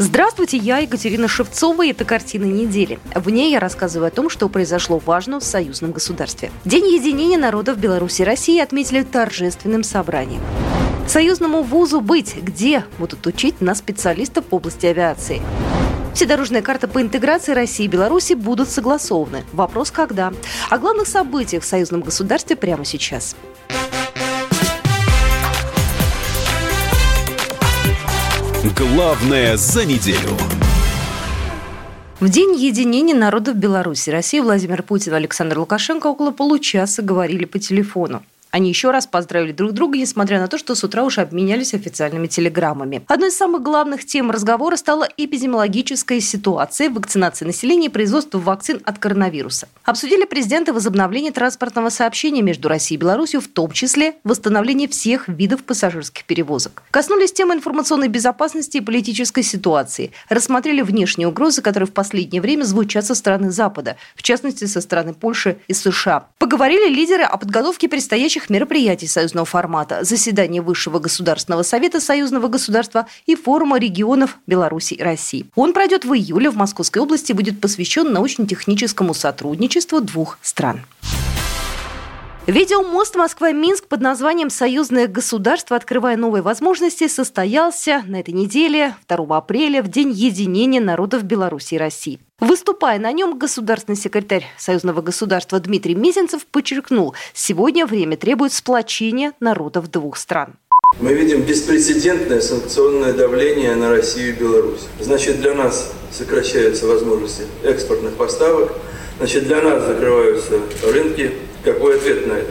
Здравствуйте, я Екатерина Шевцова, и это «Картина недели». В ней я рассказываю о том, что произошло важно в союзном государстве. День единения народов Беларуси и России отметили торжественным собранием. Союзному вузу «Быть», где будут учить на специалистов в области авиации. Вседорожная карта по интеграции России и Беларуси будут согласованы. Вопрос когда? О главных событиях в союзном государстве прямо сейчас. Главное за неделю. В День единения народов Беларуси России Владимир Путин и Александр Лукашенко около получаса говорили по телефону. Они еще раз поздравили друг друга, несмотря на то, что с утра уже обменялись официальными телеграммами. Одной из самых главных тем разговора стала эпидемиологическая ситуация, вакцинация населения и производство вакцин от коронавируса. Обсудили президенты возобновление транспортного сообщения между Россией и Беларусью, в том числе восстановление всех видов пассажирских перевозок. Коснулись темы информационной безопасности и политической ситуации. Рассмотрели внешние угрозы, которые в последнее время звучат со стороны Запада, в частности, со стороны Польши и США. Поговорили лидеры о подготовке предстоящих мероприятий союзного формата, заседания Высшего государственного совета союзного государства и форума регионов Беларуси и России. Он пройдет в июле в Московской области и будет посвящен научно-техническому сотрудничеству двух стран. Видеомост Москва-Минск под названием «Союзное государство. Открывая новые возможности» состоялся на этой неделе, 2 апреля, в День единения народов Беларуси и России. Выступая на нем, государственный секретарь Союзного государства Дмитрий Мизинцев подчеркнул, сегодня время требует сплочения народов двух стран. Мы видим беспрецедентное санкционное давление на Россию и Беларусь. Значит, для нас сокращаются возможности экспортных поставок, значит, для нас закрываются рынки. Какой ответ на это?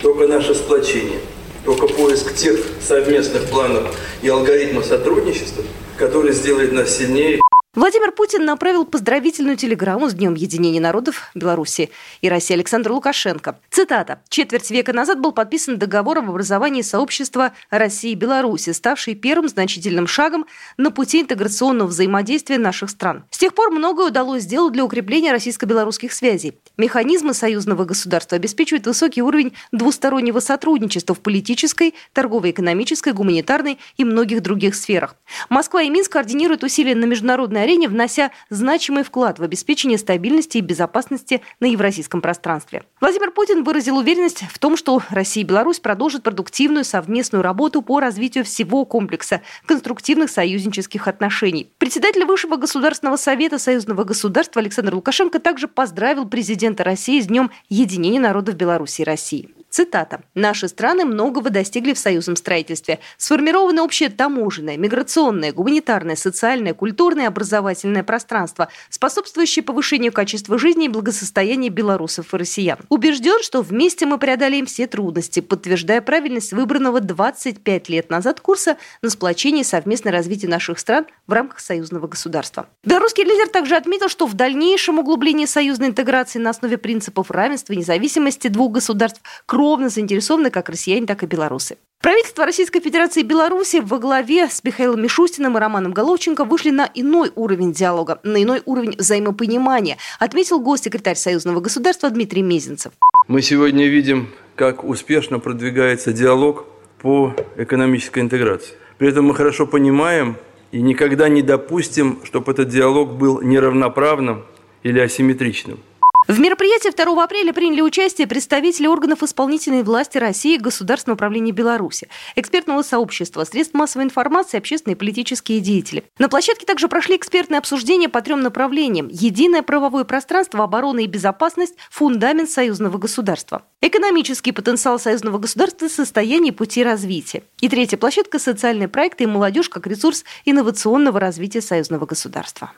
Только наше сплочение, только поиск тех совместных планов и алгоритмов сотрудничества, который сделает нас сильнее Владимир Путин направил поздравительную телеграмму с Днем единения народов Беларуси и России Александру Лукашенко. Цитата. «Четверть века назад был подписан договор об образовании сообщества России и Беларуси, ставший первым значительным шагом на пути интеграционного взаимодействия наших стран. С тех пор многое удалось сделать для укрепления российско-белорусских связей. Механизмы союзного государства обеспечивают высокий уровень двустороннего сотрудничества в политической, торгово-экономической, гуманитарной и многих других сферах. Москва и Минск координируют усилия на международной арене, внося значимый вклад в обеспечение стабильности и безопасности на евразийском пространстве. Владимир Путин выразил уверенность в том, что Россия и Беларусь продолжат продуктивную совместную работу по развитию всего комплекса конструктивных союзнических отношений. Председатель Высшего государственного совета Союзного государства Александр Лукашенко также поздравил президента России с Днем единения народов Беларуси и России. Цитата. «Наши страны многого достигли в союзном строительстве. Сформировано общее таможенное, миграционное, гуманитарное, социальное, культурное образовательное пространство, способствующее повышению качества жизни и благосостояния белорусов и россиян. Убежден, что вместе мы преодолеем все трудности, подтверждая правильность выбранного 25 лет назад курса на сплочение и совместное развитие наших стран в рамках союзного государства». Белорусский лидер также отметил, что в дальнейшем углублении союзной интеграции на основе принципов равенства и независимости двух государств – кровно заинтересованы как россияне, так и белорусы. Правительство Российской Федерации и Беларуси во главе с Михаилом Мишустиным и Романом Головченко вышли на иной уровень диалога, на иной уровень взаимопонимания, отметил госсекретарь Союзного государства Дмитрий Мезенцев. Мы сегодня видим, как успешно продвигается диалог по экономической интеграции. При этом мы хорошо понимаем и никогда не допустим, чтобы этот диалог был неравноправным или асимметричным. В мероприятии 2 апреля приняли участие представители органов исполнительной власти России и Государственного управления Беларуси, экспертного сообщества, средств массовой информации, общественные и политические деятели. На площадке также прошли экспертные обсуждения по трем направлениям. Единое правовое пространство, оборона и безопасность, фундамент союзного государства. Экономический потенциал союзного государства, состояние пути развития. И третья площадка – социальные проекты и молодежь как ресурс инновационного развития союзного государства.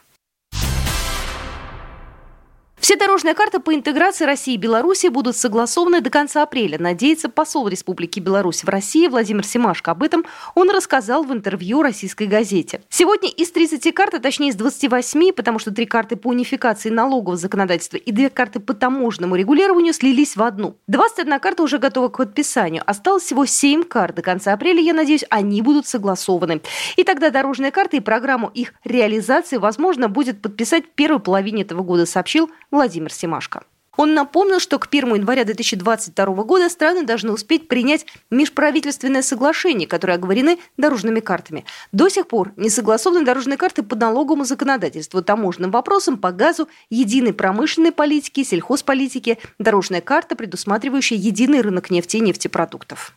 Все дорожные карты по интеграции России и Беларуси будут согласованы до конца апреля, надеется посол Республики Беларусь в России Владимир Семашко. Об этом он рассказал в интервью российской газете. Сегодня из 30 карт, а точнее из 28, потому что три карты по унификации налогового законодательства и две карты по таможенному регулированию слились в одну. 21 карта уже готова к подписанию. Осталось всего 7 карт. До конца апреля, я надеюсь, они будут согласованы. И тогда дорожные карты и программу их реализации, возможно, будет подписать в первой половине этого года, сообщил Владимир Семашко. Он напомнил, что к 1 января 2022 года страны должны успеть принять межправительственное соглашение, которое оговорены дорожными картами. До сих пор не согласованы дорожные карты по налоговому законодательству, таможенным вопросам, по газу, единой промышленной политике, сельхозполитике, дорожная карта, предусматривающая единый рынок нефти и нефтепродуктов.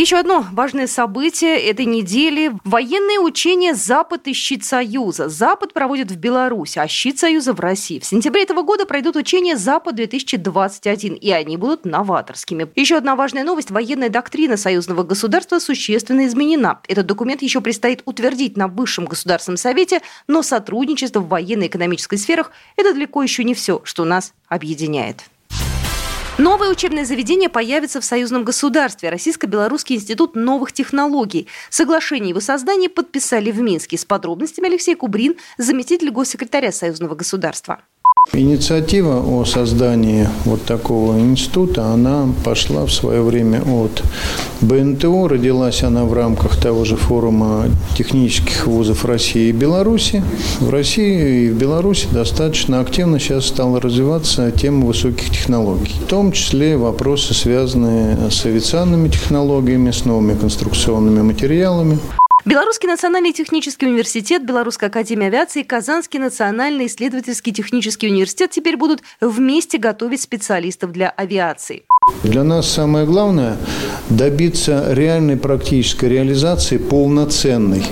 Еще одно важное событие этой недели – военные учения «Запад» и «Щит Союза». Запад проводит в Беларуси, а «Щит Союза» в России. В сентябре этого года пройдут учения «Запад-2021», и они будут новаторскими. Еще одна важная новость – военная доктрина союзного государства существенно изменена. Этот документ еще предстоит утвердить на Высшем государственном совете, но сотрудничество в военно-экономической сферах – это далеко еще не все, что нас объединяет. Новое учебное заведение появится в союзном государстве. Российско-Белорусский институт новых технологий. Соглашение его создания подписали в Минске. С подробностями Алексей Кубрин, заместитель госсекретаря союзного государства. Инициатива о создании вот такого института, она пошла в свое время от БНТО. Родилась она в рамках того же форума технических вузов России и Беларуси. В России и в Беларуси достаточно активно сейчас стала развиваться тема высоких технологий. В том числе вопросы, связанные с авиационными технологиями, с новыми конструкционными материалами. Белорусский национальный технический университет, Белорусская академия авиации Казанский национальный исследовательский технический университет теперь будут вместе готовить специалистов для авиации. Для нас самое главное – добиться реальной практической реализации, полноценной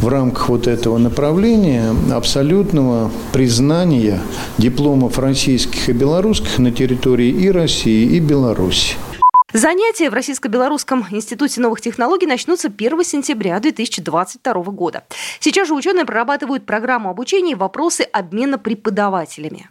в рамках вот этого направления, абсолютного признания дипломов российских и белорусских на территории и России, и Беларуси. Занятия в Российско-Белорусском институте новых технологий начнутся 1 сентября 2022 года. Сейчас же ученые прорабатывают программу обучения и вопросы обмена преподавателями.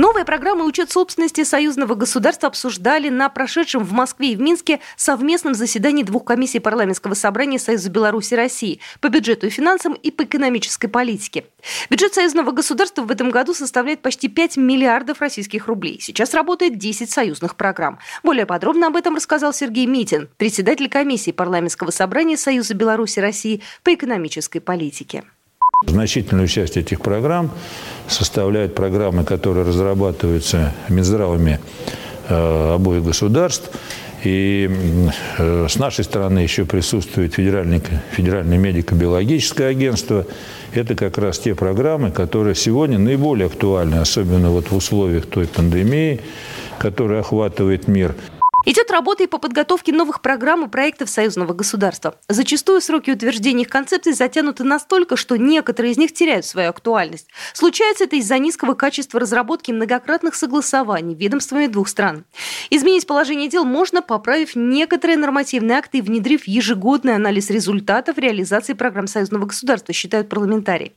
Новые программы учет собственности союзного государства обсуждали на прошедшем в Москве и в Минске совместном заседании двух комиссий парламентского собрания Союза Беларуси и России по бюджету и финансам и по экономической политике. Бюджет союзного государства в этом году составляет почти 5 миллиардов российских рублей. Сейчас работает 10 союзных программ. Более подробно об этом рассказал Сергей Митин, председатель комиссии парламентского собрания Союза Беларуси и России по экономической политике. Значительную часть этих программ составляют программы, которые разрабатываются Минздравами э, обоих государств. И э, с нашей стороны еще присутствует Федеральное, Федеральное медико-биологическое агентство. Это как раз те программы, которые сегодня наиболее актуальны, особенно вот в условиях той пандемии, которая охватывает мир. Идет работа и по подготовке новых программ и проектов союзного государства. Зачастую сроки утверждения их концепций затянуты настолько, что некоторые из них теряют свою актуальность. Случается это из-за низкого качества разработки многократных согласований ведомствами двух стран. Изменить положение дел можно, поправив некоторые нормативные акты и внедрив ежегодный анализ результатов реализации программ союзного государства, считают парламентарии.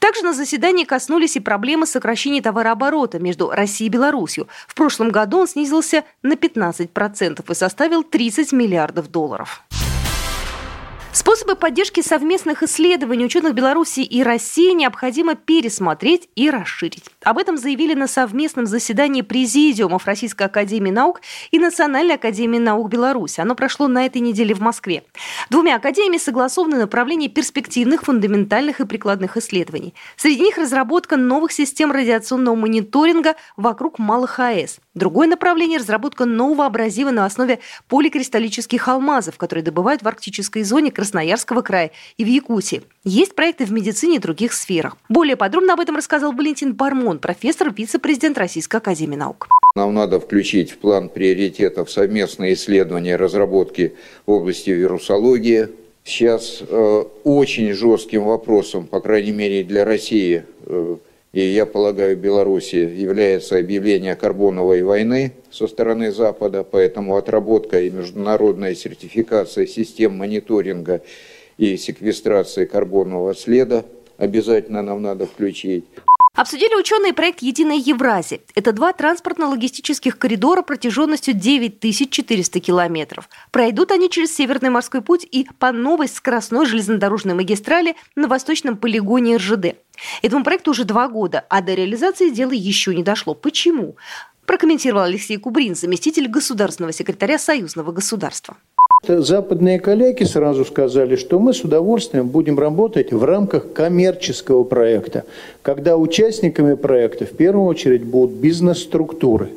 Также на заседании коснулись и проблемы сокращения товарооборота между Россией и Беларусью. В прошлом году он снизился на 15% процентов и составил 30 миллиардов долларов. Способы поддержки совместных исследований ученых Беларуси и России необходимо пересмотреть и расширить. Об этом заявили на совместном заседании президиумов Российской Академии Наук и Национальной Академии Наук Беларуси. Оно прошло на этой неделе в Москве. Двумя академиями согласованы направления перспективных, фундаментальных и прикладных исследований. Среди них разработка новых систем радиационного мониторинга вокруг малых АЭС. Другое направление – разработка нового абразива на основе поликристаллических алмазов, которые добывают в арктической зоне Красноярского края и в Якутии. Есть проекты в медицине и других сферах. Более подробно об этом рассказал Валентин Бармон, профессор, вице-президент Российской Академии Наук. Нам надо включить в план приоритетов совместные исследования разработки в области вирусологии. Сейчас э, очень жестким вопросом, по крайней мере для России, э, и я полагаю, Беларуси, является объявление карбоновой войны со стороны Запада, поэтому отработка и международная сертификация систем мониторинга и секвестрации карбонового следа обязательно нам надо включить. Обсудили ученые проект «Единая Евразия». Это два транспортно-логистических коридора протяженностью 9400 километров. Пройдут они через Северный морской путь и по новой скоростной железнодорожной магистрали на восточном полигоне РЖД. Этому проекту уже два года, а до реализации дело еще не дошло. Почему? Прокомментировал Алексей Кубрин, заместитель государственного секретаря Союзного государства. Западные коллеги сразу сказали, что мы с удовольствием будем работать в рамках коммерческого проекта, когда участниками проекта в первую очередь будут бизнес-структуры.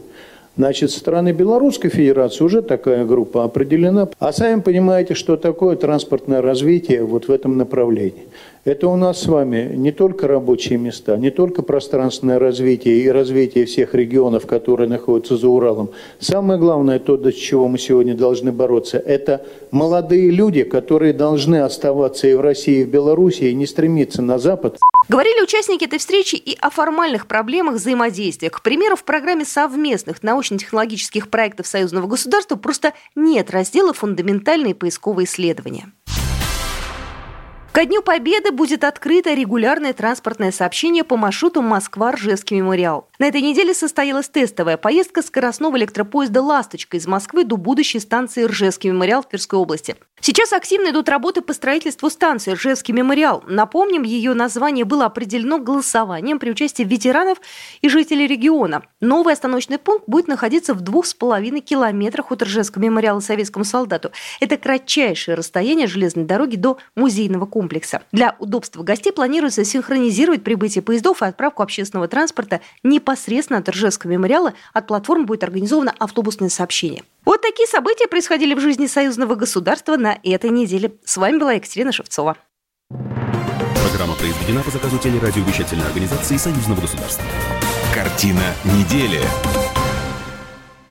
Значит, со стороны Белорусской Федерации уже такая группа определена. А сами понимаете, что такое транспортное развитие вот в этом направлении. Это у нас с вами не только рабочие места, не только пространственное развитие и развитие всех регионов, которые находятся за Уралом. Самое главное, то, до чего мы сегодня должны бороться, это молодые люди, которые должны оставаться и в России, и в Беларуси, и не стремиться на Запад. Говорили участники этой встречи и о формальных проблемах взаимодействия. К примеру, в программе совместных научно-технологических проектов союзного государства просто нет раздела «Фундаментальные поисковые исследования». Ко Дню Победы будет открыто регулярное транспортное сообщение по маршруту Москва-Ржевский мемориал. На этой неделе состоялась тестовая поездка скоростного электропоезда «Ласточка» из Москвы до будущей станции Ржевский мемориал в Тверской области. Сейчас активно идут работы по строительству станции Ржевский мемориал. Напомним, ее название было определено голосованием при участии ветеранов и жителей региона. Новый остановочный пункт будет находиться в двух с половиной километрах от Ржевского мемориала советскому солдату. Это кратчайшее расстояние железной дороги до музейного комплекса. Для удобства гостей планируется синхронизировать прибытие поездов и отправку общественного транспорта непосредственно от Ржевского мемориала. От платформы будет организовано автобусное сообщение. Вот такие события происходили в жизни союзного государства на этой неделе. С вами была Екатерина Шевцова. Программа произведена по заказу телерадиовещательной организации Союзного государства. Картина недели.